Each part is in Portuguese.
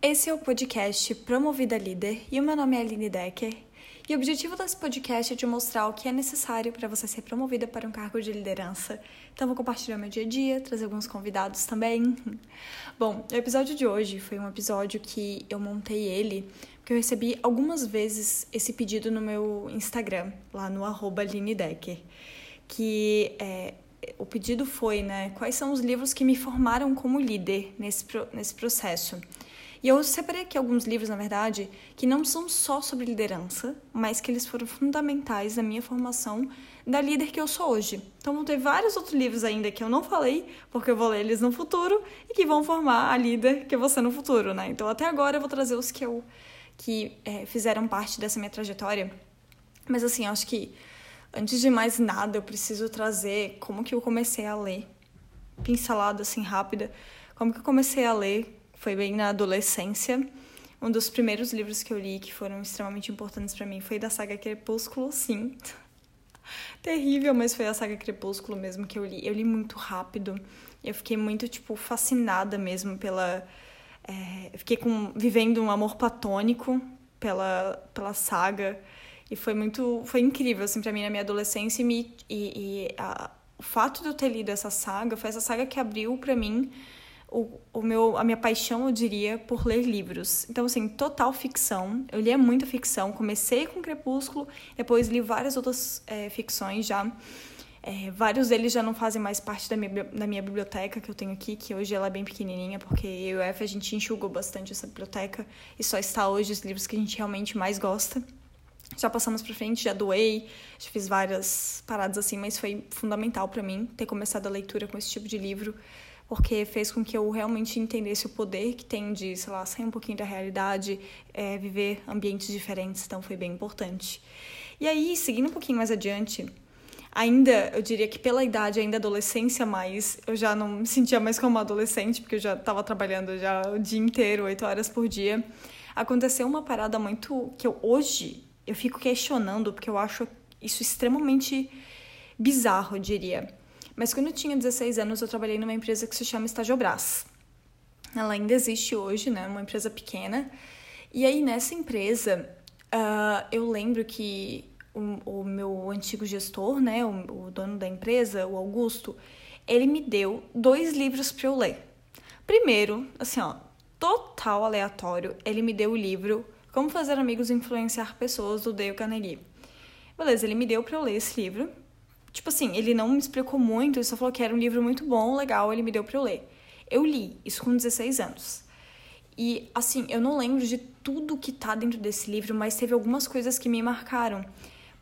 Esse é o podcast Promovida Líder e o meu nome é Aline Decker. E o objetivo desse podcast é de mostrar o que é necessário para você ser promovida para um cargo de liderança. Então, vou compartilhar meu dia a dia, trazer alguns convidados também. Bom, o episódio de hoje foi um episódio que eu montei ele porque eu recebi algumas vezes esse pedido no meu Instagram, lá no arroba Decker, que é, o pedido foi, né, quais são os livros que me formaram como líder nesse, nesse processo. E eu separei aqui alguns livros, na verdade, que não são só sobre liderança, mas que eles foram fundamentais na minha formação da líder que eu sou hoje. Então vão ter vários outros livros ainda que eu não falei, porque eu vou ler eles no futuro e que vão formar a líder que eu vou ser no futuro, né? Então até agora eu vou trazer os que eu que é, fizeram parte dessa minha trajetória. Mas assim, acho que antes de mais nada eu preciso trazer como que eu comecei a ler, pincelada assim rápida, como que eu comecei a ler foi bem na adolescência. Um dos primeiros livros que eu li que foram extremamente importantes para mim foi da saga Crepúsculo, sim. Terrível, mas foi a saga Crepúsculo mesmo que eu li. Eu li muito rápido. Eu fiquei muito, tipo, fascinada mesmo pela. É, fiquei com, vivendo um amor platônico pela, pela saga. E foi muito. Foi incrível, assim, pra mim na minha adolescência. E, me, e, e a, o fato de eu ter lido essa saga foi essa saga que abriu para mim o, o meu, a minha paixão, eu diria, por ler livros. Então, assim, total ficção. Eu lia muita ficção. Comecei com Crepúsculo, depois li várias outras é, ficções já. É, vários deles já não fazem mais parte da minha, da minha biblioteca que eu tenho aqui, que hoje ela é bem pequenininha, porque eu e o F a gente enxugou bastante essa biblioteca e só está hoje os livros que a gente realmente mais gosta. Já passamos para frente, já doei, já fiz várias paradas assim, mas foi fundamental para mim ter começado a leitura com esse tipo de livro porque fez com que eu realmente entendesse o poder que tem de, sei lá, sair um pouquinho da realidade, é, viver ambientes diferentes, então foi bem importante. E aí, seguindo um pouquinho mais adiante, ainda, eu diria que pela idade, ainda adolescência mais, eu já não me sentia mais como adolescente, porque eu já estava trabalhando já o dia inteiro, oito horas por dia. Aconteceu uma parada muito que eu hoje eu fico questionando, porque eu acho isso extremamente bizarro, eu diria. Mas quando eu tinha 16 anos, eu trabalhei numa empresa que se chama Estagiobras. Ela ainda existe hoje, né? Uma empresa pequena. E aí, nessa empresa, uh, eu lembro que o, o, meu antigo gestor, né? O, o dono da empresa, o Augusto, ele me deu dois livros para eu ler. Primeiro, assim, ó, total aleatório, ele me deu o livro Como Fazer Amigos Influenciar Pessoas, do Dale Carnegie. Beleza, ele me deu para eu ler esse livro. Tipo assim, ele não me explicou muito, ele só falou que era um livro muito bom, legal, ele me deu pra eu ler. Eu li, isso com 16 anos. E, assim, eu não lembro de tudo que tá dentro desse livro, mas teve algumas coisas que me marcaram.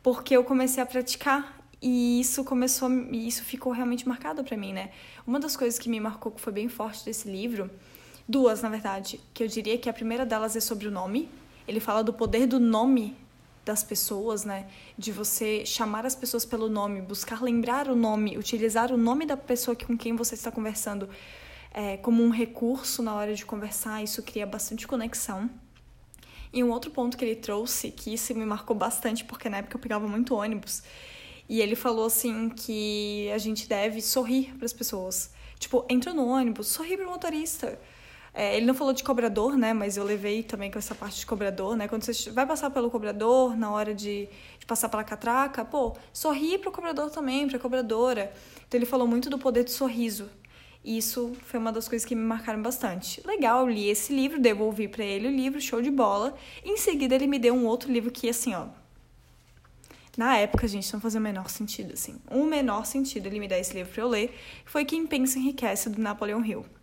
Porque eu comecei a praticar e isso começou, isso ficou realmente marcado para mim, né? Uma das coisas que me marcou, que foi bem forte desse livro, duas, na verdade, que eu diria que a primeira delas é sobre o nome. Ele fala do poder do nome das pessoas, né? De você chamar as pessoas pelo nome, buscar lembrar o nome, utilizar o nome da pessoa com quem você está conversando é, como um recurso na hora de conversar, isso cria bastante conexão. E um outro ponto que ele trouxe, que isso me marcou bastante, porque na época eu pegava muito ônibus, e ele falou assim que a gente deve sorrir para as pessoas. Tipo, entra no ônibus, sorri para o motorista. É, ele não falou de cobrador, né? Mas eu levei também com essa parte de cobrador, né? Quando você vai passar pelo cobrador, na hora de, de passar pela catraca, pô, sorri pro cobrador também, pra cobradora. Então ele falou muito do poder do sorriso. E isso foi uma das coisas que me marcaram bastante. Legal, li esse livro, devolvi para ele o livro, show de bola. Em seguida, ele me deu um outro livro que, assim, ó. Na época, gente, não fazia o menor sentido, assim. Um menor sentido ele me dar esse livro pra eu ler. Foi Quem Pensa Enriquece, do Napoleão Hill.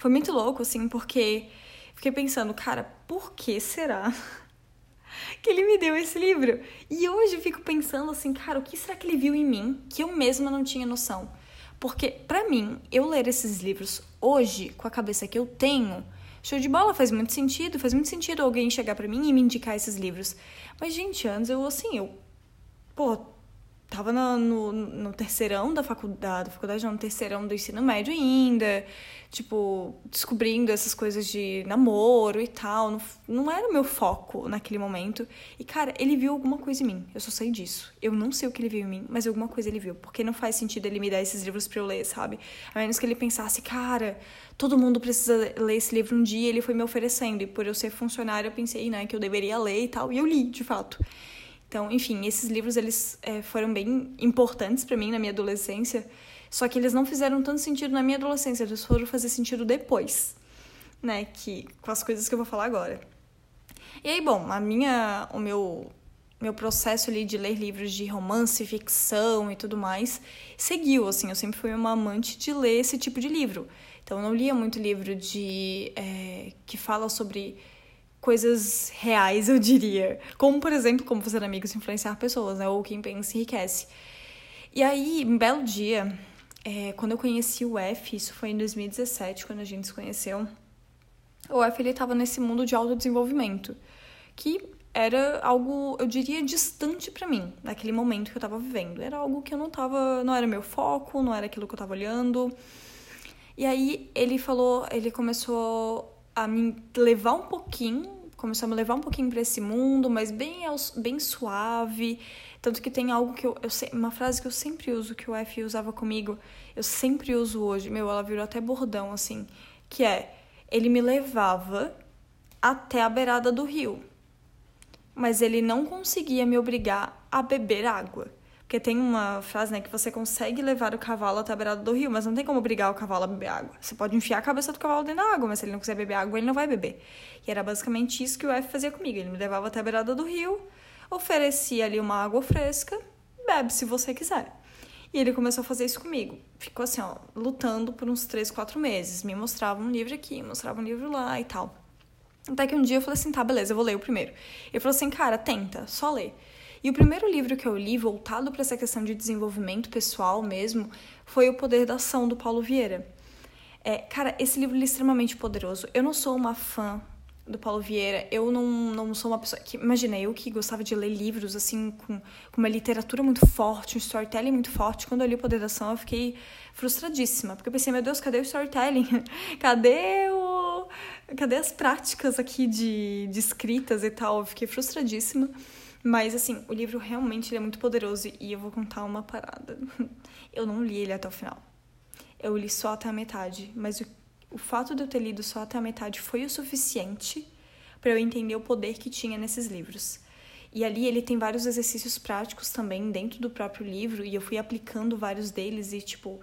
Foi muito louco, assim, porque fiquei pensando, cara, por que será que ele me deu esse livro? E hoje eu fico pensando assim, cara, o que será que ele viu em mim que eu mesma não tinha noção? Porque, para mim, eu ler esses livros hoje, com a cabeça que eu tenho, show de bola, faz muito sentido, faz muito sentido alguém chegar para mim e me indicar esses livros. Mas, gente, antes eu, assim, eu. Pô, tava no, no, no terceirão da faculdade, da faculdade não, no terceirão do ensino médio ainda, tipo, descobrindo essas coisas de namoro e tal. Não, não era o meu foco naquele momento. E, cara, ele viu alguma coisa em mim. Eu só sei disso. Eu não sei o que ele viu em mim, mas alguma coisa ele viu. Porque não faz sentido ele me dar esses livros pra eu ler, sabe? A menos que ele pensasse, cara, todo mundo precisa ler esse livro um dia, ele foi me oferecendo. E por eu ser funcionária, eu pensei, né, que eu deveria ler e tal. E eu li, de fato. Então, enfim, esses livros eles é, foram bem importantes para mim na minha adolescência, só que eles não fizeram tanto sentido na minha adolescência, eles foram fazer sentido depois, né, que com as coisas que eu vou falar agora. E aí, bom, a minha o meu meu processo ali de ler livros de romance, ficção e tudo mais seguiu, assim, eu sempre fui uma amante de ler esse tipo de livro. Então, eu não lia muito livro de é, que fala sobre coisas reais, eu diria. Como, por exemplo, como fazer amigos influenciar pessoas, né? Ou quem pensa enriquece. E aí, um belo dia, é, quando eu conheci o F, isso foi em 2017, quando a gente se conheceu, o F, ele tava nesse mundo de autodesenvolvimento, que era algo, eu diria, distante para mim, naquele momento que eu tava vivendo. Era algo que eu não tava, não era meu foco, não era aquilo que eu tava olhando. E aí, ele falou, ele começou a me levar um pouquinho, começou a me levar um pouquinho para esse mundo, mas bem, bem suave. Tanto que tem algo que eu, eu uma frase que eu sempre uso, que o F usava comigo, eu sempre uso hoje, meu, ela virou até bordão, assim, que é, ele me levava até a beirada do rio, mas ele não conseguia me obrigar a beber água. Porque tem uma frase, né, que você consegue levar o cavalo até a beirada do rio, mas não tem como obrigar o cavalo a beber água. Você pode enfiar a cabeça do cavalo dentro da água, mas se ele não quiser beber água, ele não vai beber. E era basicamente isso que o F fazia comigo. Ele me levava até a beirada do rio, oferecia ali uma água fresca, bebe se você quiser. E ele começou a fazer isso comigo. Ficou assim, ó, lutando por uns três, quatro meses. Me mostrava um livro aqui, mostrava um livro lá e tal. Até que um dia eu falei assim, tá, beleza, eu vou ler o primeiro. Ele falou assim, cara, tenta, só lê. E o primeiro livro que eu li, voltado para essa questão de desenvolvimento pessoal mesmo, foi O Poder da Ação, do Paulo Vieira. É, cara, esse livro é extremamente poderoso. Eu não sou uma fã do Paulo Vieira, eu não, não sou uma pessoa que. Imagina, eu que gostava de ler livros, assim, com, com uma literatura muito forte, um storytelling muito forte. Quando eu li O Poder da Ação, eu fiquei frustradíssima, porque eu pensei, meu Deus, cadê o storytelling? cadê o. Cadê as práticas aqui de, de escritas e tal? Eu fiquei frustradíssima. Mas, assim, o livro realmente é muito poderoso e eu vou contar uma parada. Eu não li ele até o final. Eu li só até a metade, mas o, o fato de eu ter lido só até a metade foi o suficiente para eu entender o poder que tinha nesses livros. E ali ele tem vários exercícios práticos também dentro do próprio livro e eu fui aplicando vários deles e, tipo,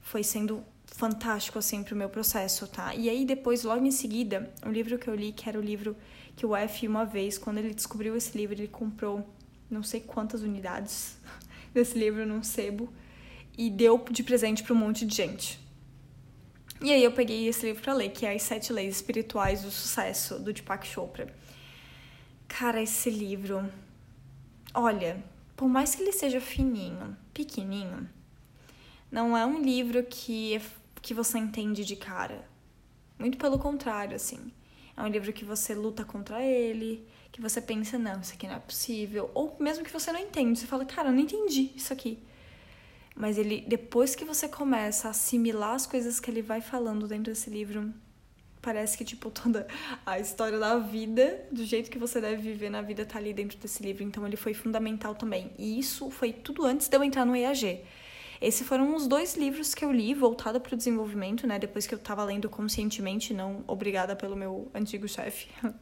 foi sendo fantástico, assim, pro meu processo, tá? E aí depois, logo em seguida, o livro que eu li, que era o livro que o F, uma vez, quando ele descobriu esse livro, ele comprou não sei quantas unidades desse livro num sebo e deu de presente para um monte de gente. E aí eu peguei esse livro para ler, que é As Sete Leis Espirituais do Sucesso, do Deepak Chopra. Cara, esse livro, olha, por mais que ele seja fininho, pequenininho, não é um livro que, que você entende de cara. Muito pelo contrário, assim. É um livro que você luta contra ele, que você pensa, não, isso aqui não é possível. Ou mesmo que você não entende, você fala, cara, eu não entendi isso aqui. Mas ele, depois que você começa a assimilar as coisas que ele vai falando dentro desse livro, parece que, tipo, toda a história da vida, do jeito que você deve viver na vida, tá ali dentro desse livro. Então, ele foi fundamental também. E isso foi tudo antes de eu entrar no EAG. Esses foram os dois livros que eu li voltado para o desenvolvimento, né? Depois que eu estava lendo conscientemente, não obrigada pelo meu antigo chefe.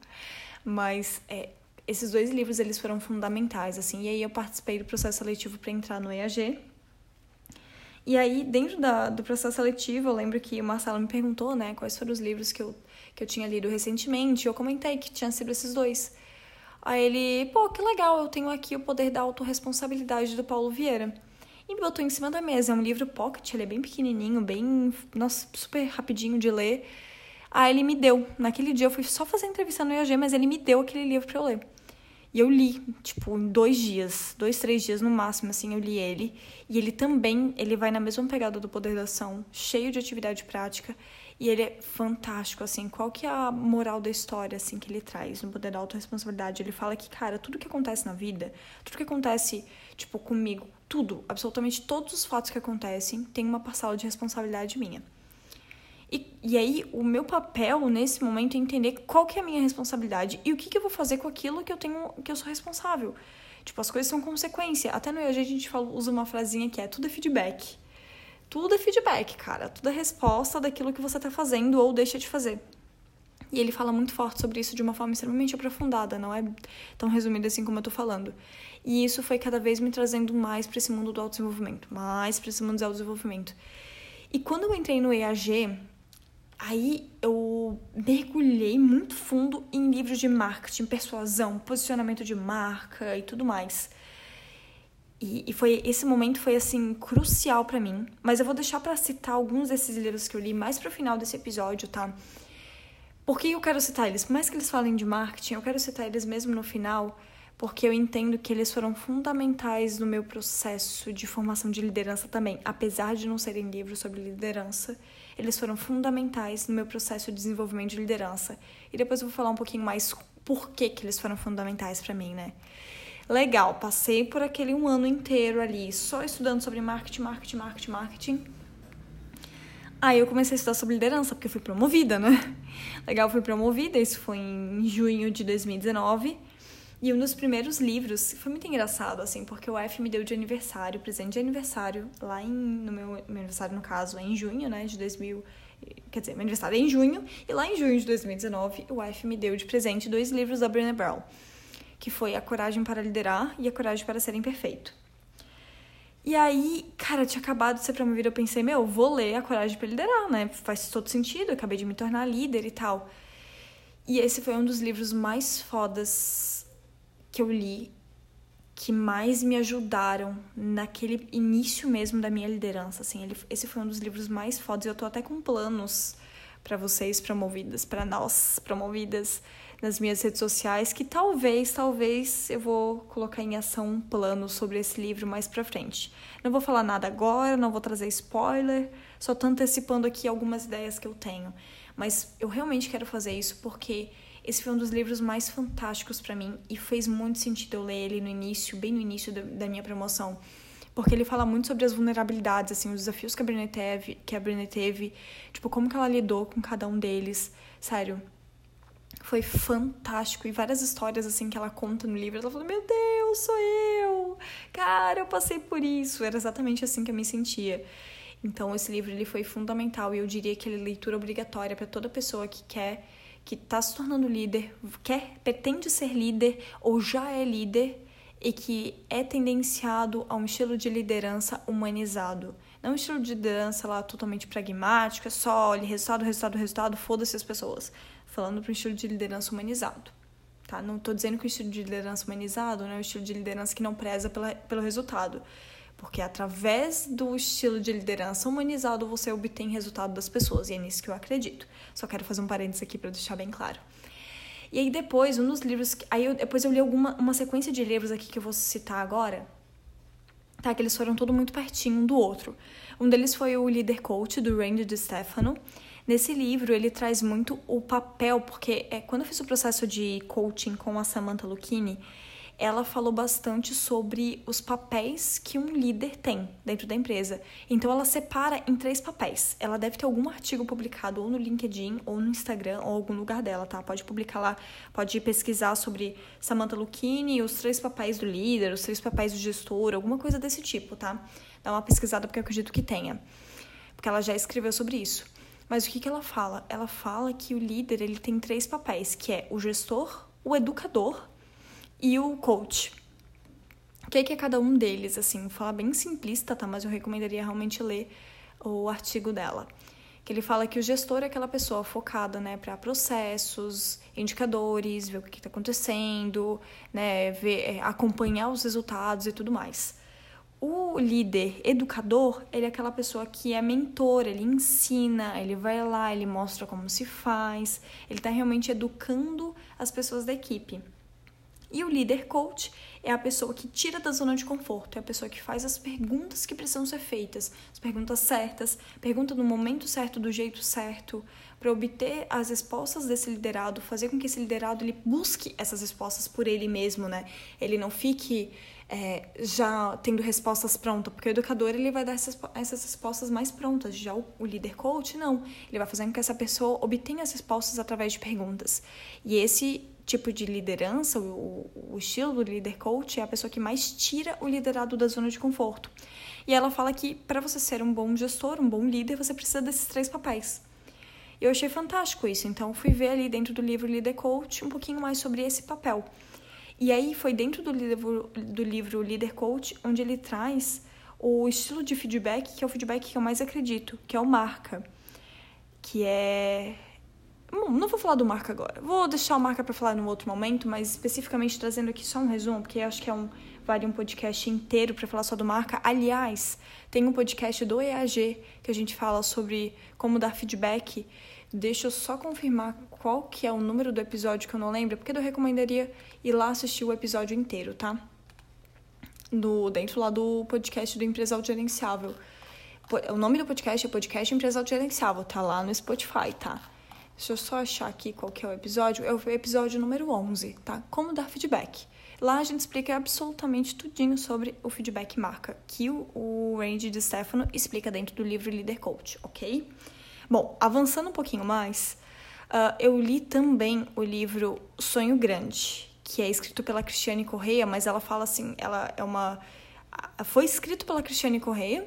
Mas é, esses dois livros eles foram fundamentais, assim. E aí eu participei do processo seletivo para entrar no EAG. E aí, dentro da, do processo seletivo, eu lembro que o Marcelo me perguntou, né, quais foram os livros que eu, que eu tinha lido recentemente. Eu comentei que tinha sido esses dois. Aí ele, pô, que legal, eu tenho aqui o Poder da Autoresponsabilidade do Paulo Vieira e me botou em cima da mesa. É um livro pocket, ele é bem pequenininho, bem, nossa, super rapidinho de ler. Aí ele me deu. Naquele dia eu fui só fazer entrevista no IAG, mas ele me deu aquele livro para eu ler. E eu li, tipo, em dois dias, dois, três dias no máximo, assim, eu li ele. E ele também, ele vai na mesma pegada do Poder da Ação, cheio de atividade prática. E ele é fantástico, assim. Qual que é a moral da história, assim, que ele traz no poder da autorresponsabilidade? Ele fala que, cara, tudo que acontece na vida, tudo que acontece, tipo, comigo, tudo, absolutamente todos os fatos que acontecem, tem uma parcela de responsabilidade minha. E, e aí, o meu papel nesse momento é entender qual que é a minha responsabilidade e o que, que eu vou fazer com aquilo que eu tenho, que eu sou responsável. Tipo, as coisas são consequência. Até no EAG a gente fala, usa uma frasinha que é tudo é feedback. Tudo é feedback, cara. Tudo é resposta daquilo que você tá fazendo ou deixa de fazer. E ele fala muito forte sobre isso de uma forma extremamente aprofundada, não é tão resumida assim como eu tô falando. E isso foi cada vez me trazendo mais para esse mundo do autodesenvolvimento, mais para esse mundo do autodesenvolvimento. E quando eu entrei no EAG, aí eu mergulhei muito fundo em livros de marketing, persuasão, posicionamento de marca e tudo mais. E, e foi esse momento foi assim crucial para mim, mas eu vou deixar para citar alguns desses livros que eu li mais pro final desse episódio, tá? Por que eu quero citar eles? Por mais que eles falem de marketing, eu quero citar eles mesmo no final, porque eu entendo que eles foram fundamentais no meu processo de formação de liderança também. Apesar de não serem livros sobre liderança, eles foram fundamentais no meu processo de desenvolvimento de liderança. E depois eu vou falar um pouquinho mais por que, que eles foram fundamentais para mim, né? Legal, passei por aquele um ano inteiro ali só estudando sobre marketing, marketing, marketing, marketing. Aí eu comecei a estudar sobre liderança, porque eu fui promovida, né? Legal, fui promovida, isso foi em junho de 2019. E um dos primeiros livros, foi muito engraçado, assim, porque o F me deu de aniversário, presente de aniversário, lá em, no meu, meu aniversário, no caso, é em junho, né, de 2000, quer dizer, meu aniversário é em junho, e lá em junho de 2019, o F me deu de presente dois livros da Brené Brown, que foi A Coragem para Liderar e A Coragem para Ser Imperfeito. E aí, cara, eu tinha acabado de ser promovida, eu pensei, meu, vou ler A Coragem para Liderar, né, faz todo sentido, eu acabei de me tornar líder e tal. E esse foi um dos livros mais fodas que eu li que mais me ajudaram naquele início mesmo da minha liderança, assim, ele, esse foi um dos livros mais fodas, eu tô até com planos para vocês promovidas, para nós promovidas nas minhas redes sociais, que talvez, talvez eu vou colocar em ação um plano sobre esse livro mais para frente. Não vou falar nada agora, não vou trazer spoiler, só tô antecipando aqui algumas ideias que eu tenho, mas eu realmente quero fazer isso porque esse foi um dos livros mais fantásticos para mim e fez muito sentido eu ler ele no início, bem no início da minha promoção, porque ele fala muito sobre as vulnerabilidades, assim, os desafios que a Brené teve, que a Brené teve, tipo como que ela lidou com cada um deles. Sério, foi fantástico e várias histórias assim que ela conta no livro, ela falou: "Meu Deus, sou eu. Cara, eu passei por isso". Era exatamente assim que eu me sentia. Então esse livro ele foi fundamental e eu diria que ele é leitura obrigatória para toda pessoa que quer que está se tornando líder, quer, pretende ser líder ou já é líder e que é tendenciado a um estilo de liderança humanizado. Não um estilo de liderança lá totalmente pragmático, é só olha, resultado, resultado, resultado, foda-se as pessoas. Falando para um estilo de liderança humanizado. Tá? Não estou dizendo que o estilo de liderança humanizado não é um estilo de liderança que não preza pela, pelo resultado. Porque através do estilo de liderança humanizado você obtém resultado das pessoas, e é nisso que eu acredito. Só quero fazer um parênteses aqui para deixar bem claro. E aí depois, um dos livros, aí eu, depois eu li alguma uma sequência de livros aqui que eu vou citar agora, tá? Que eles foram todo muito pertinho um do outro. Um deles foi o Leader Coach do Randy de Stefano. Nesse livro ele traz muito o papel, porque é quando eu fiz o processo de coaching com a Samantha Lucchini, ela falou bastante sobre os papéis que um líder tem dentro da empresa. Então ela separa em três papéis. Ela deve ter algum artigo publicado ou no LinkedIn ou no Instagram ou algum lugar dela, tá? Pode publicar lá, pode pesquisar sobre Samantha Lucchini, os três papéis do líder, os três papéis do gestor, alguma coisa desse tipo, tá? Dá uma pesquisada porque eu acredito que tenha. Porque ela já escreveu sobre isso. Mas o que, que ela fala? Ela fala que o líder ele tem três papéis, que é o gestor, o educador e o coach. O que é, que é cada um deles? Assim, vou falar bem simplista, tá? Mas eu recomendaria realmente ler o artigo dela. Que ele fala que o gestor é aquela pessoa focada, né, para processos, indicadores, ver o que está acontecendo, né, ver, é, acompanhar os resultados e tudo mais. O líder educador, ele é aquela pessoa que é mentor, ele ensina, ele vai lá, ele mostra como se faz, ele está realmente educando as pessoas da equipe. E o líder coach é a pessoa que tira da zona de conforto, é a pessoa que faz as perguntas que precisam ser feitas, as perguntas certas, pergunta no momento certo, do jeito certo, para obter as respostas desse liderado, fazer com que esse liderado ele busque essas respostas por ele mesmo, né? Ele não fique é, já tendo respostas prontas, porque o educador ele vai dar essas, essas respostas mais prontas, já o, o líder coach não, ele vai fazer com que essa pessoa obtenha as respostas através de perguntas. E esse tipo de liderança, o, o estilo do líder coach é a pessoa que mais tira o liderado da zona de conforto. E ela fala que para você ser um bom gestor, um bom líder, você precisa desses três papéis. Eu achei fantástico isso, então fui ver ali dentro do livro Líder Coach um pouquinho mais sobre esse papel. E aí foi dentro do livro, do livro Leader Coach onde ele traz o estilo de feedback, que é o feedback que eu mais acredito, que é o marca. Que é. não vou falar do marca agora. Vou deixar o marca para falar num outro momento, mas especificamente trazendo aqui só um resumo, porque acho que é um vale um podcast inteiro para falar só do marca. Aliás, tem um podcast do EAG que a gente fala sobre como dar feedback Deixa eu só confirmar qual que é o número do episódio que eu não lembro, porque eu recomendaria ir lá assistir o episódio inteiro, tá? Do, dentro lá do podcast do Empresal Gerenciável. O nome do podcast é Podcast Empresal Gerenciável, tá lá no Spotify, tá? Deixa eu só achar aqui qual que é o episódio. É o episódio número 11, tá? Como dar feedback. Lá a gente explica absolutamente tudinho sobre o feedback marca, que o, o Randy de Stefano explica dentro do livro Leader Coach, ok? Bom, avançando um pouquinho mais, uh, eu li também o livro Sonho Grande, que é escrito pela Cristiane Correia, mas ela fala assim, ela é uma foi escrito pela Cristiane Correia,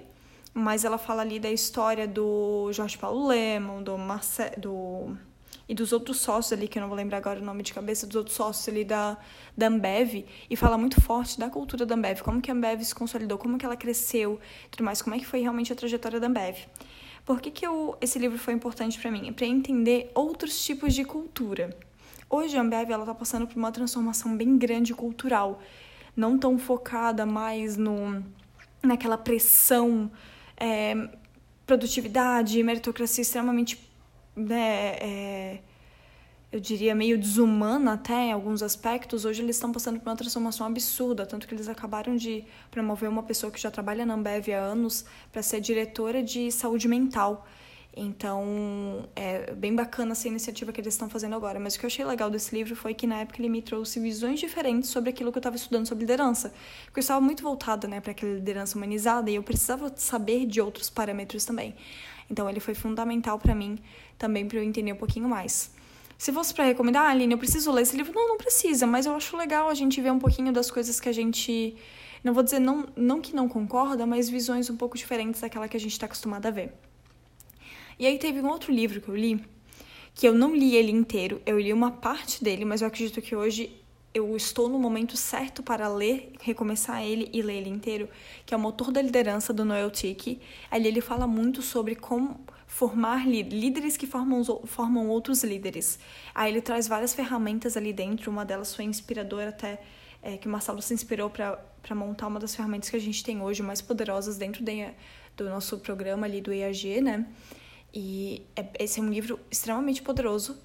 mas ela fala ali da história do Jorge Paulo Lemon, do Marce... do e dos outros sócios ali, que eu não vou lembrar agora o nome de cabeça, dos outros sócios ali da, da Ambev, e fala muito forte da cultura da Ambev, como que a Ambev se consolidou, como que ela cresceu, tudo mais, como é que foi realmente a trajetória da Ambev. Por que, que eu, esse livro foi importante para mim? É para entender outros tipos de cultura. Hoje a Ambev está passando por uma transformação bem grande cultural, não tão focada mais no, naquela pressão, é, produtividade, meritocracia extremamente né, é, eu diria, meio desumana até em alguns aspectos, hoje eles estão passando por uma transformação absurda, tanto que eles acabaram de promover uma pessoa que já trabalha na Ambev há anos para ser diretora de saúde mental. Então, é bem bacana essa iniciativa que eles estão fazendo agora. Mas o que eu achei legal desse livro foi que na época ele me trouxe visões diferentes sobre aquilo que eu estava estudando sobre liderança. Porque eu estava muito voltada né, para aquela liderança humanizada e eu precisava saber de outros parâmetros também. Então, ele foi fundamental para mim também para eu entender um pouquinho mais. Se fosse para recomendar, ah, Aline, eu preciso ler esse livro, não, não precisa, mas eu acho legal a gente ver um pouquinho das coisas que a gente. Não vou dizer não, não que não concorda, mas visões um pouco diferentes daquela que a gente está acostumado a ver. E aí teve um outro livro que eu li, que eu não li ele inteiro, eu li uma parte dele, mas eu acredito que hoje eu estou no momento certo para ler, recomeçar ele e ler ele inteiro, que é o Motor da Liderança do Noel Tick. Ali ele fala muito sobre como formar líderes que formam, formam outros líderes. Aí ele traz várias ferramentas ali dentro, uma delas foi inspiradora até, é, que o Marcelo se inspirou para montar uma das ferramentas que a gente tem hoje, mais poderosas dentro de, do nosso programa ali do EAG, né? E é, esse é um livro extremamente poderoso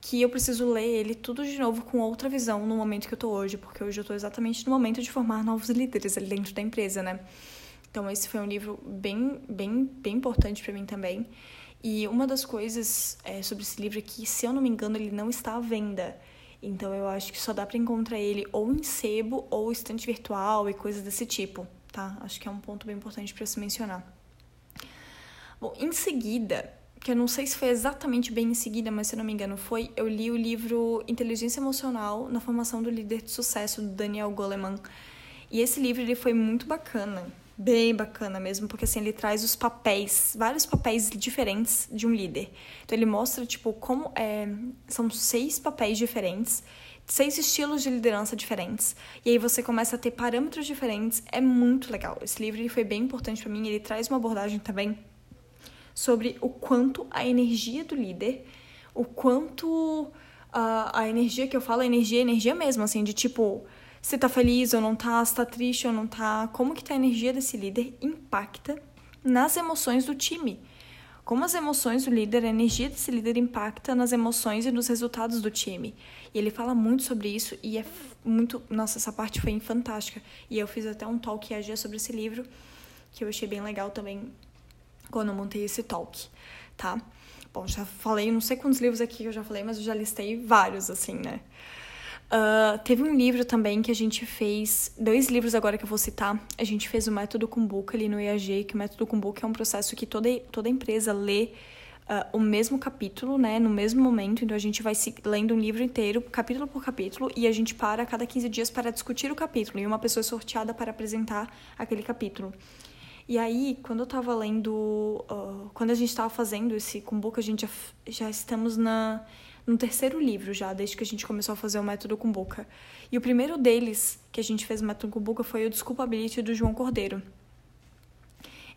que eu preciso ler ele tudo de novo com outra visão no momento que eu tô hoje, porque hoje eu tô exatamente no momento de formar novos líderes ali dentro da empresa, né? Então esse foi um livro bem, bem, bem importante para mim também. E uma das coisas é, sobre esse livro é que, se eu não me engano, ele não está à venda. Então eu acho que só dá para encontrar ele ou em sebo ou estante virtual e coisas desse tipo, tá? Acho que é um ponto bem importante para se mencionar. Bom, em seguida, que eu não sei se foi exatamente bem em seguida, mas se eu não me engano foi, eu li o livro Inteligência Emocional na Formação do Líder de Sucesso, do Daniel Goleman. E esse livro ele foi muito bacana bem bacana mesmo, porque assim ele traz os papéis, vários papéis diferentes de um líder. Então ele mostra tipo como é, são seis papéis diferentes, seis estilos de liderança diferentes. E aí você começa a ter parâmetros diferentes. É muito legal. Esse livro foi bem importante para mim, ele traz uma abordagem também sobre o quanto a energia do líder, o quanto a, a energia que eu falo, a energia, a energia mesmo, assim, de tipo, se tá feliz ou não tá, se tá triste ou não tá, como que tá a energia desse líder impacta nas emoções do time. como as emoções do líder, a energia desse líder impacta nas emoções e nos resultados do time. E ele fala muito sobre isso e é muito. Nossa, essa parte foi fantástica. E eu fiz até um talk EAG sobre esse livro, que eu achei bem legal também quando eu montei esse talk, tá? Bom, já falei, não sei quantos livros aqui que eu já falei, mas eu já listei vários, assim, né? Uh, teve um livro também que a gente fez, dois livros agora que eu vou citar. A gente fez o método Kumbuka ali no IAG, que o método Kumbuka é um processo que toda, toda empresa lê uh, o mesmo capítulo, né, no mesmo momento. Então a gente vai se, lendo um livro inteiro, capítulo por capítulo, e a gente para a cada 15 dias para discutir o capítulo. E uma pessoa é sorteada para apresentar aquele capítulo. E aí, quando eu tava lendo, uh, quando a gente tava fazendo esse Kumbuka, a gente já, já estamos na no terceiro livro já, desde que a gente começou a fazer o método Kumbuka. E o primeiro deles que a gente fez o método Kumbuka foi o Desculpability do João Cordeiro.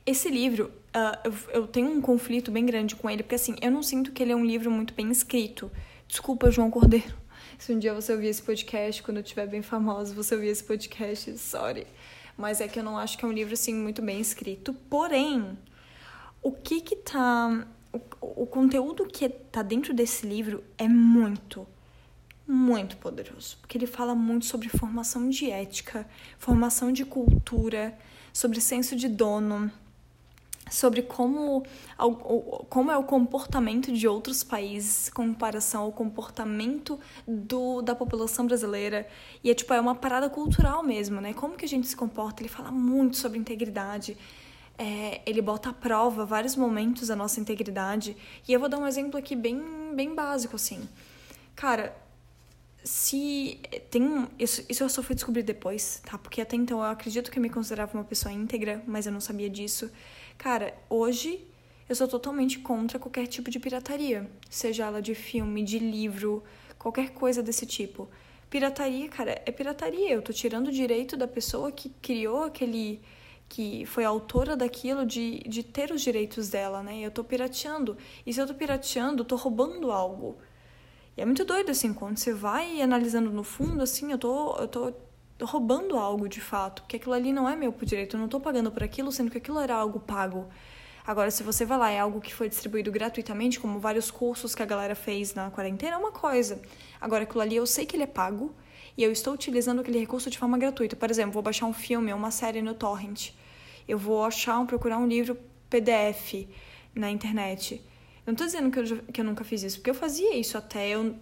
Esse livro, uh, eu, eu tenho um conflito bem grande com ele, porque assim, eu não sinto que ele é um livro muito bem escrito. Desculpa, João Cordeiro. Se um dia você ouvir esse podcast, quando eu estiver bem famoso, você ouvir esse podcast, sorry. Mas é que eu não acho que é um livro, assim, muito bem escrito. Porém, o que que tá o, o conteúdo que está dentro desse livro é muito, muito poderoso, porque ele fala muito sobre formação de ética, formação de cultura, sobre senso de dono, sobre como, como é o comportamento de outros países com comparação ao comportamento do, da população brasileira. E é tipo, é uma parada cultural mesmo, né? Como que a gente se comporta? Ele fala muito sobre integridade, é, ele bota à prova vários momentos da nossa integridade. E eu vou dar um exemplo aqui bem, bem básico, assim. Cara, se tem isso, isso eu só fui descobrir depois, tá? Porque até então eu acredito que eu me considerava uma pessoa íntegra, mas eu não sabia disso. Cara, hoje eu sou totalmente contra qualquer tipo de pirataria, seja ela de filme, de livro, qualquer coisa desse tipo. Pirataria, cara, é pirataria. Eu tô tirando o direito da pessoa que criou aquele que foi autora daquilo de, de ter os direitos dela, né? Eu tô pirateando. E se eu tô pirateando, eu tô roubando algo. E é muito doido, assim, quando você vai analisando no fundo, assim, eu tô, eu tô roubando algo de fato. Porque aquilo ali não é meu por direito. Eu não tô pagando por aquilo, sendo que aquilo era algo pago. Agora, se você vai lá, é algo que foi distribuído gratuitamente, como vários cursos que a galera fez na quarentena, é uma coisa. Agora, aquilo ali eu sei que ele é pago e eu estou utilizando aquele recurso de forma gratuita. Por exemplo, vou baixar um filme ou uma série no torrent. Eu vou achar, procurar um livro PDF na internet. Eu não estou dizendo que eu, que eu nunca fiz isso, porque eu fazia isso até eu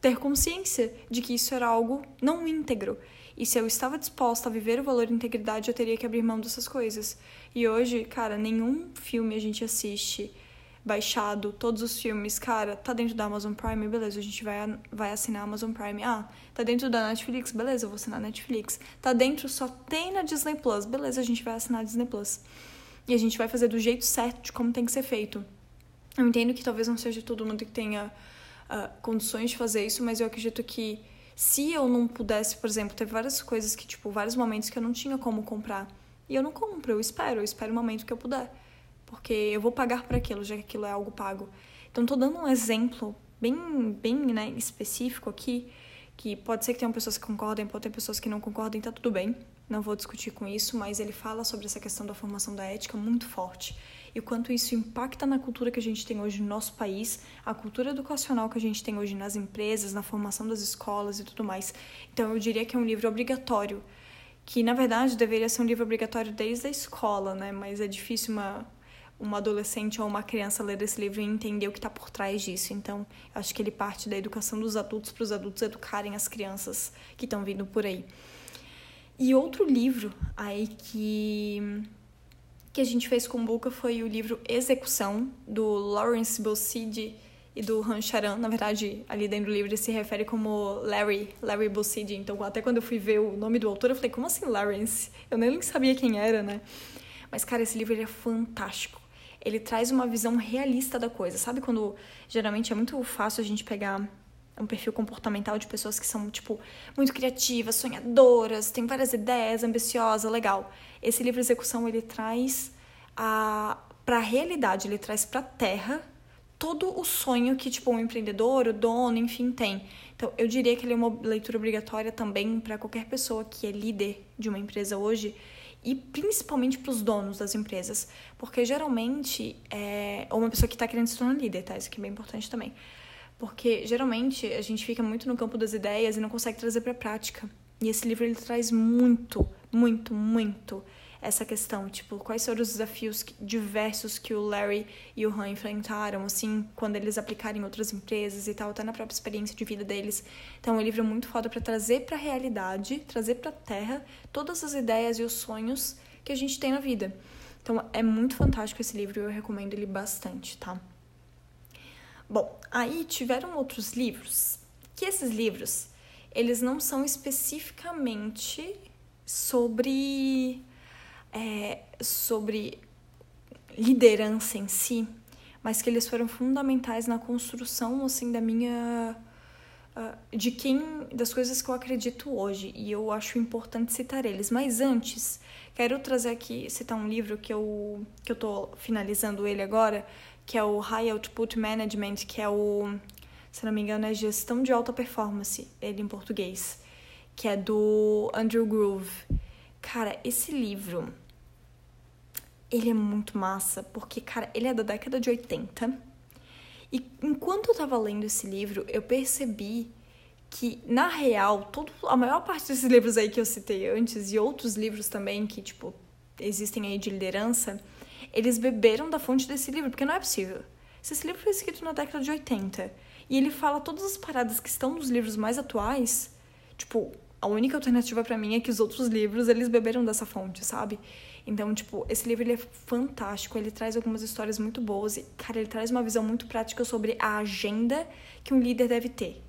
ter consciência de que isso era algo não íntegro. E se eu estava disposta a viver o valor de integridade, eu teria que abrir mão dessas coisas. E hoje, cara, nenhum filme a gente assiste baixado todos os filmes, cara, tá dentro da Amazon Prime, beleza, a gente vai, vai assinar a Amazon Prime. Ah, tá dentro da Netflix, beleza, eu vou assinar a Netflix. Tá dentro, só tem na Disney Plus, beleza, a gente vai assinar a Disney Plus. E a gente vai fazer do jeito certo de como tem que ser feito. Eu entendo que talvez não seja todo mundo que tenha uh, condições de fazer isso, mas eu acredito que se eu não pudesse, por exemplo, teve várias coisas que, tipo, vários momentos que eu não tinha como comprar. E eu não compro, eu espero, eu espero o momento que eu puder porque eu vou pagar por aquilo, já que aquilo é algo pago. Então, estou dando um exemplo bem, bem né, específico aqui, que pode ser que tenham pessoas que concordem, pode ter pessoas que não concordem, tá tudo bem, não vou discutir com isso, mas ele fala sobre essa questão da formação da ética muito forte e o quanto isso impacta na cultura que a gente tem hoje no nosso país, a cultura educacional que a gente tem hoje nas empresas, na formação das escolas e tudo mais. Então, eu diria que é um livro obrigatório, que na verdade deveria ser um livro obrigatório desde a escola, né? Mas é difícil uma uma adolescente ou uma criança ler esse livro e entender o que está por trás disso. Então, acho que ele parte da educação dos adultos para os adultos educarem as crianças que estão vindo por aí. E outro livro aí que que a gente fez com Buca foi o livro Execução do Lawrence Bossidi e do Han Charan. Na verdade, ali dentro do livro ele se refere como Larry, Larry Bossidi. Então, até quando eu fui ver o nome do autor, eu falei, como assim Lawrence? Eu nem sabia quem era, né? Mas, cara, esse livro é fantástico ele traz uma visão realista da coisa. Sabe quando geralmente é muito fácil a gente pegar um perfil comportamental de pessoas que são, tipo, muito criativas, sonhadoras, têm várias ideias, ambiciosas, legal. Esse livro Execução, ele traz a para a realidade, ele traz para a terra todo o sonho que, tipo, um empreendedor, o dono, enfim, tem. Então, eu diria que ele é uma leitura obrigatória também para qualquer pessoa que é líder de uma empresa hoje e principalmente para os donos das empresas, porque geralmente é ou uma pessoa que está querendo se tornar líder, tá? Isso aqui é bem importante também, porque geralmente a gente fica muito no campo das ideias e não consegue trazer para a prática. E esse livro ele traz muito, muito, muito essa questão, tipo, quais foram os desafios diversos que o Larry e o Han enfrentaram, assim, quando eles aplicaram em outras empresas e tal, até na própria experiência de vida deles. Então, é um livro muito foda para trazer para a realidade, trazer para a terra todas as ideias e os sonhos que a gente tem na vida. Então, é muito fantástico esse livro e eu recomendo ele bastante, tá? Bom, aí tiveram outros livros, que esses livros, eles não são especificamente sobre é, sobre liderança em si, mas que eles foram fundamentais na construção assim da minha uh, de quem das coisas que eu acredito hoje e eu acho importante citar eles. Mas antes quero trazer aqui citar um livro que eu que eu tô finalizando ele agora, que é o High Output Management, que é o se não me engano é gestão de alta performance, ele em português, que é do Andrew Groove. Cara, esse livro, ele é muito massa, porque, cara, ele é da década de 80. E enquanto eu tava lendo esse livro, eu percebi que, na real, todo, a maior parte desses livros aí que eu citei antes, e outros livros também que, tipo, existem aí de liderança, eles beberam da fonte desse livro, porque não é possível. Se esse livro foi escrito na década de 80 e ele fala todas as paradas que estão nos livros mais atuais, tipo, a única alternativa para mim é que os outros livros eles beberam dessa fonte, sabe? Então, tipo, esse livro ele é fantástico, ele traz algumas histórias muito boas e, cara, ele traz uma visão muito prática sobre a agenda que um líder deve ter.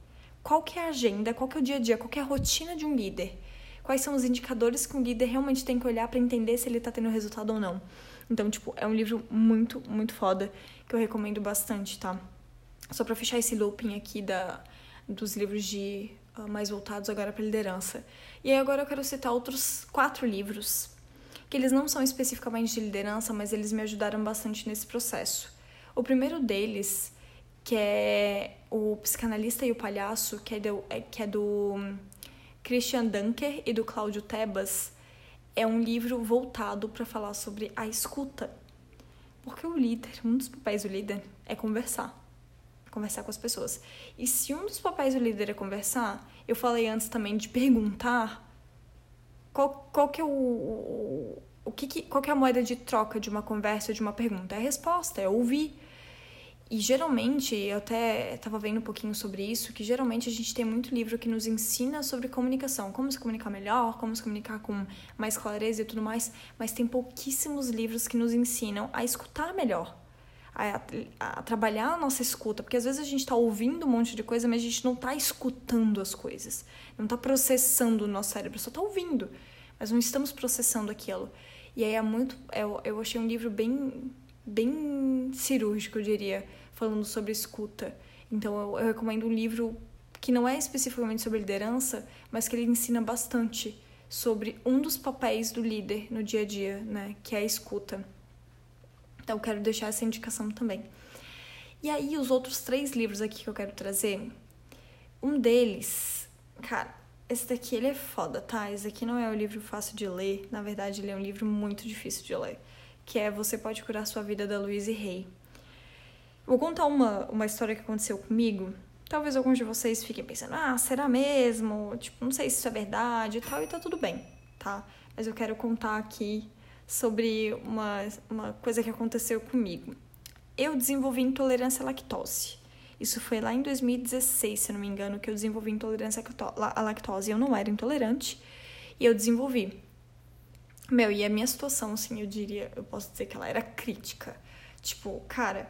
Qual que é a agenda, qual que é o dia a dia, qual que é a rotina de um líder? Quais são os indicadores que um líder realmente tem que olhar para entender se ele tá tendo resultado ou não? Então, tipo, é um livro muito, muito foda que eu recomendo bastante, tá? Só para fechar esse looping aqui da dos livros de mais voltados agora para liderança. E aí agora eu quero citar outros quatro livros que eles não são especificamente de liderança, mas eles me ajudaram bastante nesse processo. O primeiro deles, que é o Psicanalista e o Palhaço, que é do, é, que é do hum, Christian Dunker e do Cláudio Tebas, é um livro voltado para falar sobre a escuta. Porque o líder, um dos papéis do líder é conversar conversar com as pessoas. E se um dos papéis do líder é conversar, eu falei antes também de perguntar qual, qual que é o, o, que, que qual que é a moeda de troca de uma conversa, de uma pergunta? É a resposta, é ouvir. E geralmente, eu até estava vendo um pouquinho sobre isso, que geralmente a gente tem muito livro que nos ensina sobre comunicação, como se comunicar melhor, como se comunicar com mais clareza e tudo mais, mas tem pouquíssimos livros que nos ensinam a escutar melhor a, a, trabalhar a nossa escuta, porque às vezes a gente está ouvindo um monte de coisa, mas a gente não está escutando as coisas, não está processando o nosso cérebro, só está ouvindo, mas não estamos processando aquilo. E aí é muito, eu, eu achei um livro bem, bem cirúrgico, eu diria, falando sobre escuta. Então eu, eu recomendo um livro que não é especificamente sobre liderança, mas que ele ensina bastante sobre um dos papéis do líder no dia a dia, né, que é a escuta. Então, eu quero deixar essa indicação também. E aí, os outros três livros aqui que eu quero trazer, um deles, cara, esse daqui ele é foda, tá? Esse aqui não é um livro fácil de ler, na verdade, ele é um livro muito difícil de ler, que é Você Pode Curar Sua Vida, da Louise Hay. Vou contar uma, uma história que aconteceu comigo. Talvez alguns de vocês fiquem pensando, ah, será mesmo? Tipo, não sei se isso é verdade e tal, e tá tudo bem, tá? Mas eu quero contar aqui sobre uma, uma coisa que aconteceu comigo. Eu desenvolvi intolerância à lactose. Isso foi lá em 2016, se não me engano, que eu desenvolvi intolerância à lactose. Eu não era intolerante e eu desenvolvi. Meu, e a minha situação, assim, eu diria, eu posso dizer que ela era crítica. Tipo, cara,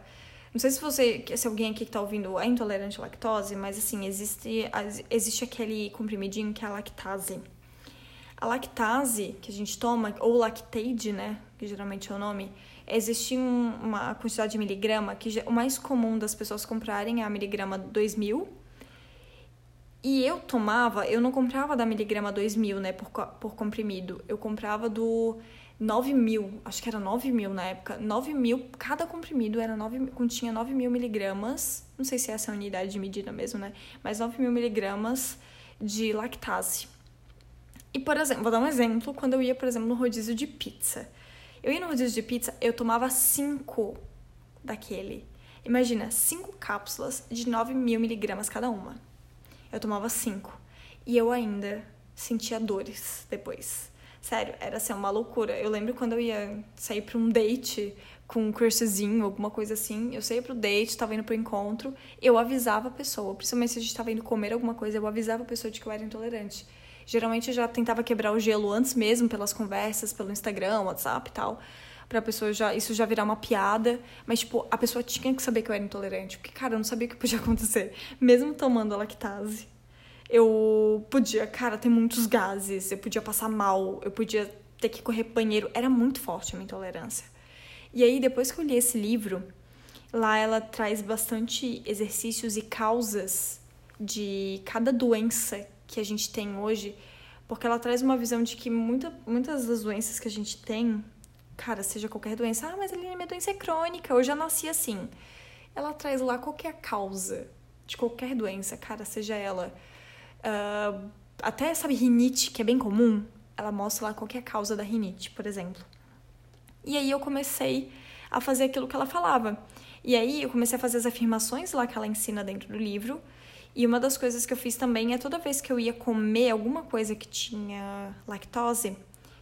não sei se você, se alguém aqui que tá ouvindo é intolerante à lactose, mas assim, existe, existe aquele comprimidinho que é a lactase. A lactase que a gente toma, ou lactate, né, que geralmente é o nome, existe um, uma quantidade de miligrama que o mais comum das pessoas comprarem é a miligrama 2000. E eu tomava, eu não comprava da miligrama 2000, né, por, por comprimido. Eu comprava do 9000, acho que era 9000 na época. 9000, cada comprimido era 9, continha 9000 miligramas. Não sei se essa é a unidade de medida mesmo, né? Mas 9000 miligramas de lactase. E, por exemplo, vou dar um exemplo, quando eu ia, por exemplo, no rodízio de pizza. Eu ia no rodízio de pizza, eu tomava cinco daquele. Imagina, cinco cápsulas de 9 mil miligramas cada uma. Eu tomava cinco. E eu ainda sentia dores depois. Sério, era assim, uma loucura. Eu lembro quando eu ia sair pra um date com um crushzinho, alguma coisa assim. Eu saía pro date, tava indo pro encontro. Eu avisava a pessoa, principalmente se a gente tava indo comer alguma coisa, eu avisava a pessoa de que eu era intolerante. Geralmente eu já tentava quebrar o gelo antes mesmo, pelas conversas, pelo Instagram, WhatsApp e tal. Pra pessoa já, isso já virar uma piada. Mas, tipo, a pessoa tinha que saber que eu era intolerante. Porque, cara, eu não sabia o que podia acontecer. Mesmo tomando a lactase. Eu podia, cara, ter muitos gases. Eu podia passar mal. Eu podia ter que correr banheiro. Era muito forte a minha intolerância. E aí, depois que eu li esse livro, lá ela traz bastante exercícios e causas de cada doença que a gente tem hoje, porque ela traz uma visão de que muita, muitas das doenças que a gente tem, cara, seja qualquer doença, ah, mas minha doença é crônica, eu já nasci assim. Ela traz lá qualquer causa de qualquer doença, cara, seja ela. Uh, até, sabe, rinite, que é bem comum, ela mostra lá qualquer causa da rinite, por exemplo. E aí eu comecei a fazer aquilo que ela falava. E aí eu comecei a fazer as afirmações lá que ela ensina dentro do livro. E uma das coisas que eu fiz também é toda vez que eu ia comer alguma coisa que tinha lactose,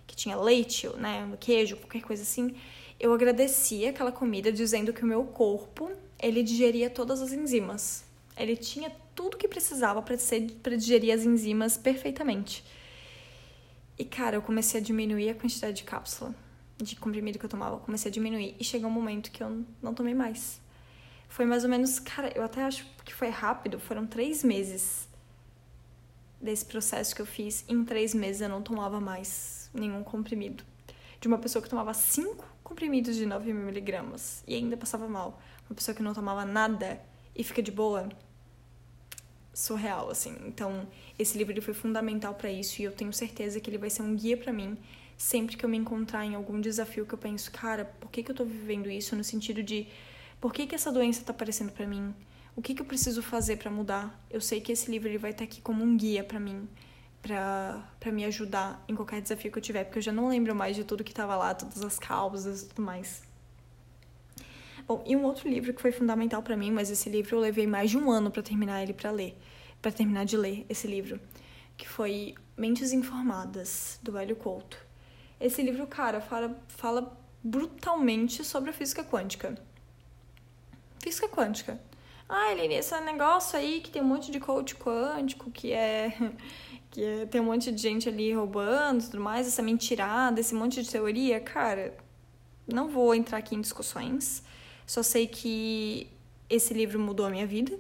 que tinha leite, né, queijo, qualquer coisa assim, eu agradecia aquela comida dizendo que o meu corpo, ele digeria todas as enzimas. Ele tinha tudo que precisava para digerir as enzimas perfeitamente. E cara, eu comecei a diminuir a quantidade de cápsula de comprimido que eu tomava, comecei a diminuir. E chegou um momento que eu não tomei mais. Foi mais ou menos, cara, eu até acho que foi rápido, foram três meses desse processo que eu fiz. Em três meses eu não tomava mais nenhum comprimido. De uma pessoa que tomava cinco comprimidos de 9 miligramas e ainda passava mal. Uma pessoa que não tomava nada e fica de boa. Surreal, assim. Então, esse livro foi fundamental para isso e eu tenho certeza que ele vai ser um guia para mim sempre que eu me encontrar em algum desafio que eu penso, cara, por que, que eu tô vivendo isso? No sentido de, por que, que essa doença tá aparecendo para mim? O que, que eu preciso fazer para mudar? Eu sei que esse livro ele vai estar aqui como um guia para mim, para me ajudar em qualquer desafio que eu tiver, porque eu já não lembro mais de tudo que tava lá, todas as causas e tudo mais. Bom, e um outro livro que foi fundamental para mim, mas esse livro eu levei mais de um ano para terminar ele para ler, para terminar de ler esse livro, que foi Mentes Informadas do Hélio Couto. Esse livro, cara, fala, fala brutalmente sobre a física quântica. Física quântica. Ah, Eline, esse negócio aí que tem um monte de coach quântico, que é. que é, tem um monte de gente ali roubando tudo mais, essa mentirada, esse monte de teoria, cara, não vou entrar aqui em discussões. Só sei que esse livro mudou a minha vida.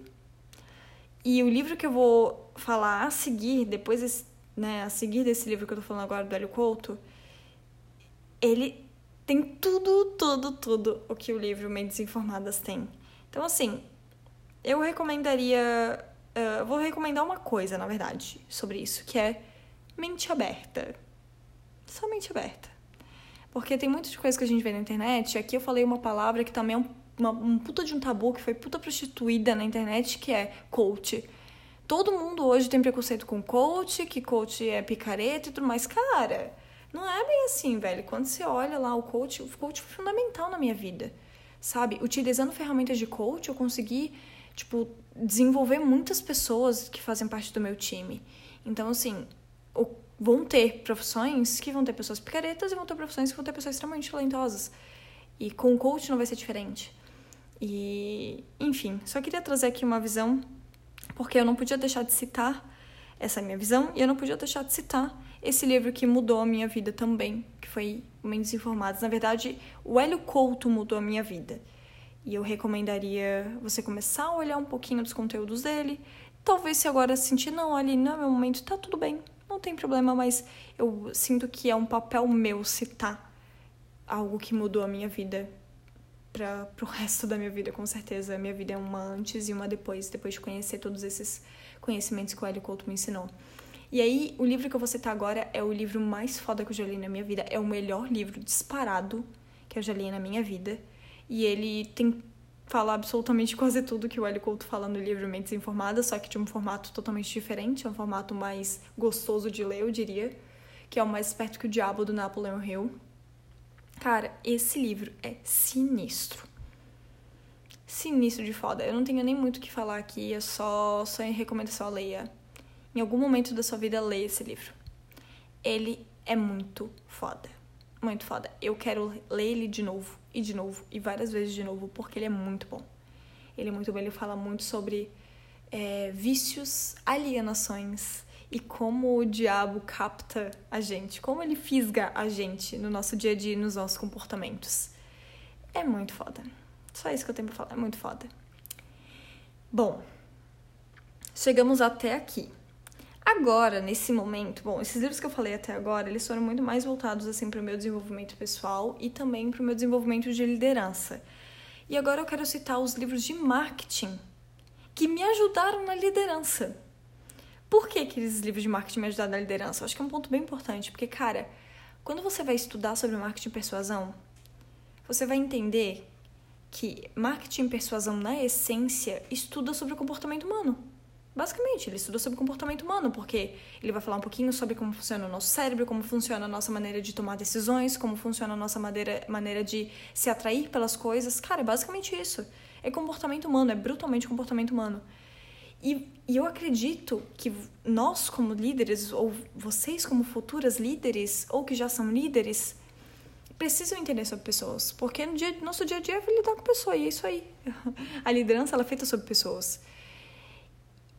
E o livro que eu vou falar a seguir, depois desse, né, a seguir desse livro que eu tô falando agora do Hélio Couto, ele tem tudo, tudo, tudo o que o livro Mentes Informadas tem. Então, assim, eu recomendaria. Uh, vou recomendar uma coisa, na verdade, sobre isso, que é mente aberta. Só mente aberta. Porque tem muitas coisas que a gente vê na internet. Aqui eu falei uma palavra que também é um, uma, um puta de um tabu, que foi puta prostituída na internet, que é coach. Todo mundo hoje tem preconceito com coach, que coach é picareta e tudo mais. Cara, não é bem assim, velho. Quando você olha lá o coach, o coach foi fundamental na minha vida. Sabe? Utilizando ferramentas de coach, eu consegui, tipo, desenvolver muitas pessoas que fazem parte do meu time. Então, assim, vão ter profissões que vão ter pessoas picaretas e vão ter profissões que vão ter pessoas extremamente talentosas. E com coach não vai ser diferente. E, enfim, só queria trazer aqui uma visão, porque eu não podia deixar de citar essa minha visão e eu não podia deixar de citar esse livro que mudou a minha vida também, que foi Mentes Informadas. Na verdade, o Hélio Couto mudou a minha vida. E eu recomendaria você começar a olhar um pouquinho dos conteúdos dele. Talvez se agora sentir, não, ali não é meu momento, tá tudo bem, não tem problema, mas eu sinto que é um papel meu citar algo que mudou a minha vida para pro resto da minha vida, com certeza. A minha vida é uma antes e uma depois, depois de conhecer todos esses conhecimentos que o Hélio Couto me ensinou. E aí, o livro que eu vou citar agora é o livro mais foda que eu já li na minha vida. É o melhor livro disparado que eu já li na minha vida. E ele tem fala absolutamente quase tudo que o Hélio Couto fala no livro Mentes Informadas, só que de um formato totalmente diferente, é um formato mais gostoso de ler, eu diria. que é o Mais Esperto que o Diabo, do Napoleon Hill. Cara, esse livro é sinistro. Sinistro de foda. Eu não tenho nem muito o que falar aqui, é só, só em recomendação, leia. Em algum momento da sua vida, leia esse livro. Ele é muito foda. Muito foda. Eu quero ler ele de novo, e de novo, e várias vezes de novo, porque ele é muito bom. Ele é muito bom, ele fala muito sobre é, vícios, alienações e como o diabo capta a gente, como ele fisga a gente no nosso dia a dia e nos nossos comportamentos. É muito foda. Só isso que eu tenho pra falar, é muito foda. Bom, chegamos até aqui. Agora, nesse momento, bom, esses livros que eu falei até agora, eles foram muito mais voltados assim para o meu desenvolvimento pessoal e também para o meu desenvolvimento de liderança. E agora eu quero citar os livros de marketing que me ajudaram na liderança. Por que aqueles livros de marketing me ajudaram na liderança? Eu acho que é um ponto bem importante, porque, cara, quando você vai estudar sobre marketing e persuasão, você vai entender que marketing e persuasão, na essência, estuda sobre o comportamento humano. Basicamente, ele estuda sobre comportamento humano, porque ele vai falar um pouquinho sobre como funciona o nosso cérebro, como funciona a nossa maneira de tomar decisões, como funciona a nossa maneira, maneira de se atrair pelas coisas. Cara, é basicamente isso. É comportamento humano, é brutalmente comportamento humano. E, e eu acredito que nós, como líderes, ou vocês, como futuras líderes, ou que já são líderes, precisam entender sobre pessoas. Porque no dia, nosso dia a dia é lidar com pessoas, e é isso aí. A liderança ela é feita sobre pessoas.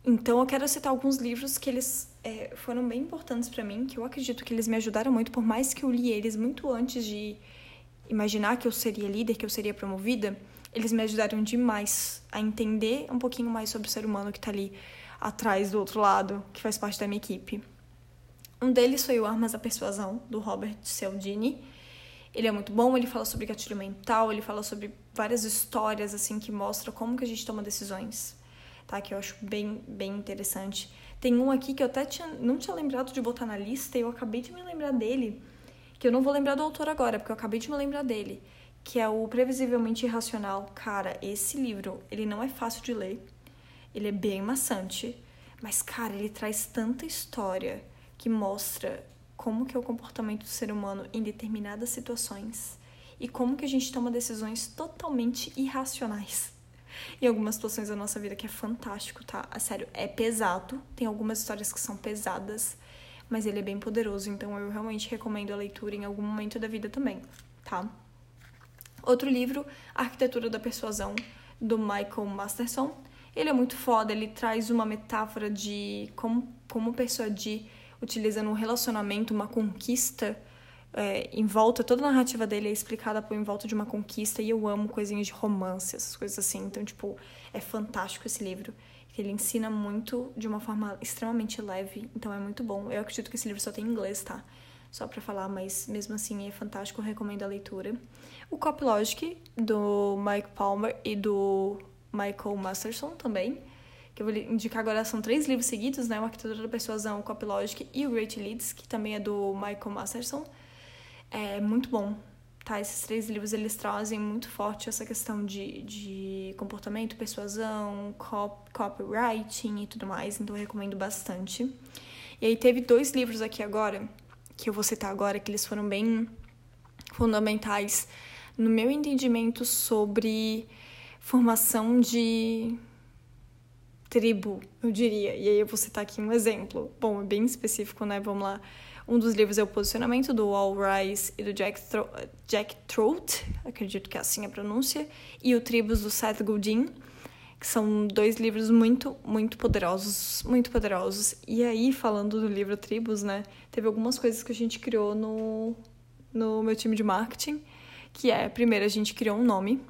Então eu quero citar alguns livros que eles é, foram bem importantes para mim, que eu acredito que eles me ajudaram muito, por mais que eu li eles muito antes de imaginar que eu seria líder, que eu seria promovida, eles me ajudaram demais a entender um pouquinho mais sobre o ser humano que tá ali atrás do outro lado, que faz parte da minha equipe. Um deles foi o Armas da Persuasão, do Robert Cialdini. Ele é muito bom, ele fala sobre gatilho mental, ele fala sobre várias histórias assim que mostram como que a gente toma decisões tá? Que eu acho bem, bem interessante. Tem um aqui que eu até tinha, não tinha lembrado de botar na lista e eu acabei de me lembrar dele, que eu não vou lembrar do autor agora, porque eu acabei de me lembrar dele, que é o Previsivelmente Irracional. Cara, esse livro, ele não é fácil de ler, ele é bem maçante, mas, cara, ele traz tanta história que mostra como que é o comportamento do ser humano em determinadas situações e como que a gente toma decisões totalmente irracionais em algumas situações da nossa vida que é fantástico, tá? A sério, é pesado. Tem algumas histórias que são pesadas, mas ele é bem poderoso, então eu realmente recomendo a leitura em algum momento da vida também, tá? Outro livro, Arquitetura da Persuasão, do Michael Masterson. Ele é muito foda, ele traz uma metáfora de como, como persuadir utilizando um relacionamento, uma conquista é, em volta, toda a narrativa dele é explicada por em volta de uma conquista e eu amo coisinhas de romance, essas coisas assim. Então, tipo, é fantástico esse livro. Ele ensina muito de uma forma extremamente leve, então é muito bom. Eu acredito que esse livro só tem em inglês, tá? Só para falar, mas mesmo assim é fantástico, recomendo a leitura. O Cop Logic, do Mike Palmer e do Michael Masterson também, que eu vou indicar agora, são três livros seguidos, né? O Arquitetura da Persuasão, o Cop Logic e o Great Leads, que também é do Michael Masterson é muito bom, tá? Esses três livros, eles trazem muito forte essa questão de, de comportamento, persuasão, cop, copywriting e tudo mais, então eu recomendo bastante. E aí teve dois livros aqui agora, que eu vou citar agora, que eles foram bem fundamentais no meu entendimento sobre formação de tribo, eu diria. E aí eu vou citar aqui um exemplo. Bom, é bem específico, né? Vamos lá. Um dos livros é O Posicionamento, do Wall Rice e do Jack, Thro Jack Trout, acredito que é assim a pronúncia, e o Tribos, do Seth Godin, que são dois livros muito, muito poderosos, muito poderosos. E aí, falando do livro Tribos, né, teve algumas coisas que a gente criou no, no meu time de marketing, que é, primeiro, a gente criou um nome,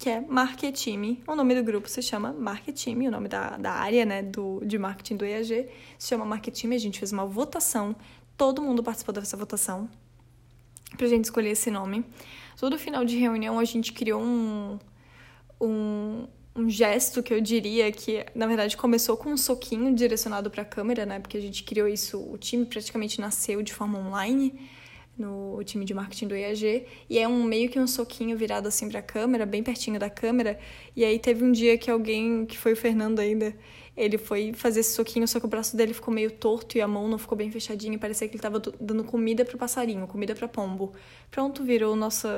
que é Marketime. O nome do grupo se chama Marketime, o nome da, da área né, do, de marketing do EAG se chama Marketime. A gente fez uma votação Todo mundo participou dessa votação pra gente escolher esse nome. Todo final de reunião a gente criou um, um, um gesto que eu diria que, na verdade, começou com um soquinho direcionado para a câmera, né? Porque a gente criou isso, o time praticamente nasceu de forma online no time de marketing do IAG, e é um meio que um soquinho virado assim para a câmera, bem pertinho da câmera. E aí teve um dia que alguém, que foi o Fernando ainda, Ele foi fazer esse soquinho, só que o braço dele ficou meio torto e a mão não ficou bem fechadinha. Parecia que ele tava dando comida para passarinho, comida para pombo. Pronto, virou o nosso,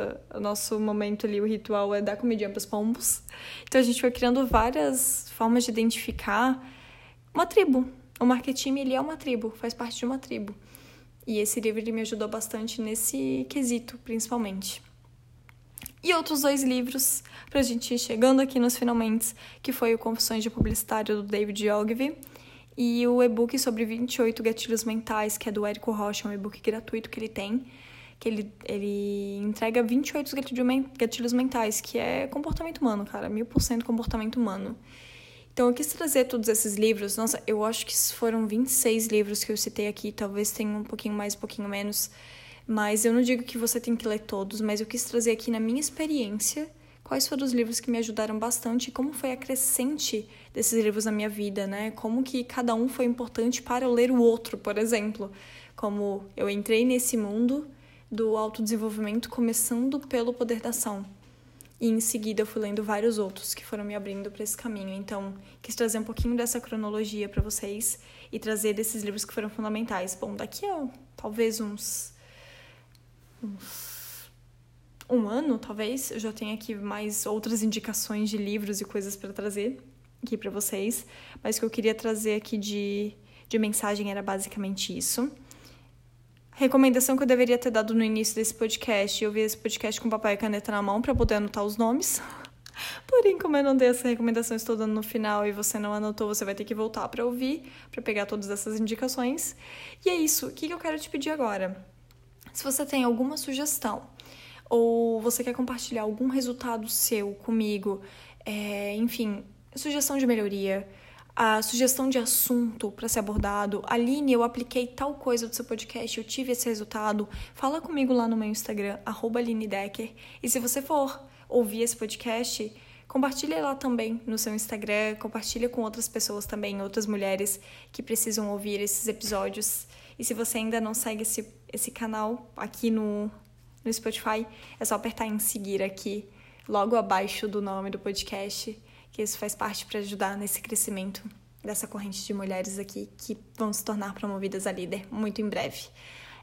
nosso momento ali. O ritual é dar comidinha para os pombos. Então a gente foi criando várias formas de identificar uma tribo. O marketing ele é uma tribo, faz parte de uma tribo. E esse livro ele me ajudou bastante nesse quesito, principalmente. E outros dois livros, pra gente ir chegando aqui nos finalmente, que foi o Confissões de Publicitário do David Ogilvy e o e-book sobre 28 gatilhos mentais, que é do Érico Rocha, um e-book gratuito que ele tem, que ele, ele entrega 28 gatilhos mentais, que é comportamento humano, cara, mil por cento comportamento humano. Então eu quis trazer todos esses livros, nossa, eu acho que foram 26 livros que eu citei aqui, talvez tenha um pouquinho mais, um pouquinho menos, mas eu não digo que você tem que ler todos, mas eu quis trazer aqui na minha experiência quais foram os livros que me ajudaram bastante e como foi a crescente desses livros na minha vida, né? Como que cada um foi importante para eu ler o outro, por exemplo. Como eu entrei nesse mundo do autodesenvolvimento começando pelo poder da ação. E em seguida eu fui lendo vários outros que foram me abrindo para esse caminho. Então, quis trazer um pouquinho dessa cronologia para vocês e trazer desses livros que foram fundamentais. Bom, daqui a talvez uns uns um ano, talvez, eu já tenho aqui mais outras indicações de livros e coisas para trazer aqui para vocês, mas o que eu queria trazer aqui de, de mensagem era basicamente isso. Recomendação que eu deveria ter dado no início desse podcast, eu vi esse podcast com papel e caneta na mão para poder anotar os nomes. Porém, como eu não dei essa recomendação, estou dando no final e você não anotou, você vai ter que voltar para ouvir, para pegar todas essas indicações. E é isso. O que eu quero te pedir agora? Se você tem alguma sugestão ou você quer compartilhar algum resultado seu comigo, é, enfim, sugestão de melhoria, a sugestão de assunto para ser abordado. Aline, eu apliquei tal coisa do seu podcast, eu tive esse resultado. Fala comigo lá no meu Instagram, @alinedecker. E se você for ouvir esse podcast, compartilhe lá também no seu Instagram, compartilhe com outras pessoas também, outras mulheres que precisam ouvir esses episódios. E se você ainda não segue esse, esse canal aqui no, no Spotify, é só apertar em seguir aqui, logo abaixo do nome do podcast, que isso faz parte para ajudar nesse crescimento dessa corrente de mulheres aqui que vão se tornar promovidas a líder muito em breve.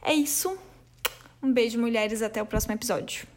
É isso. Um beijo, mulheres, até o próximo episódio.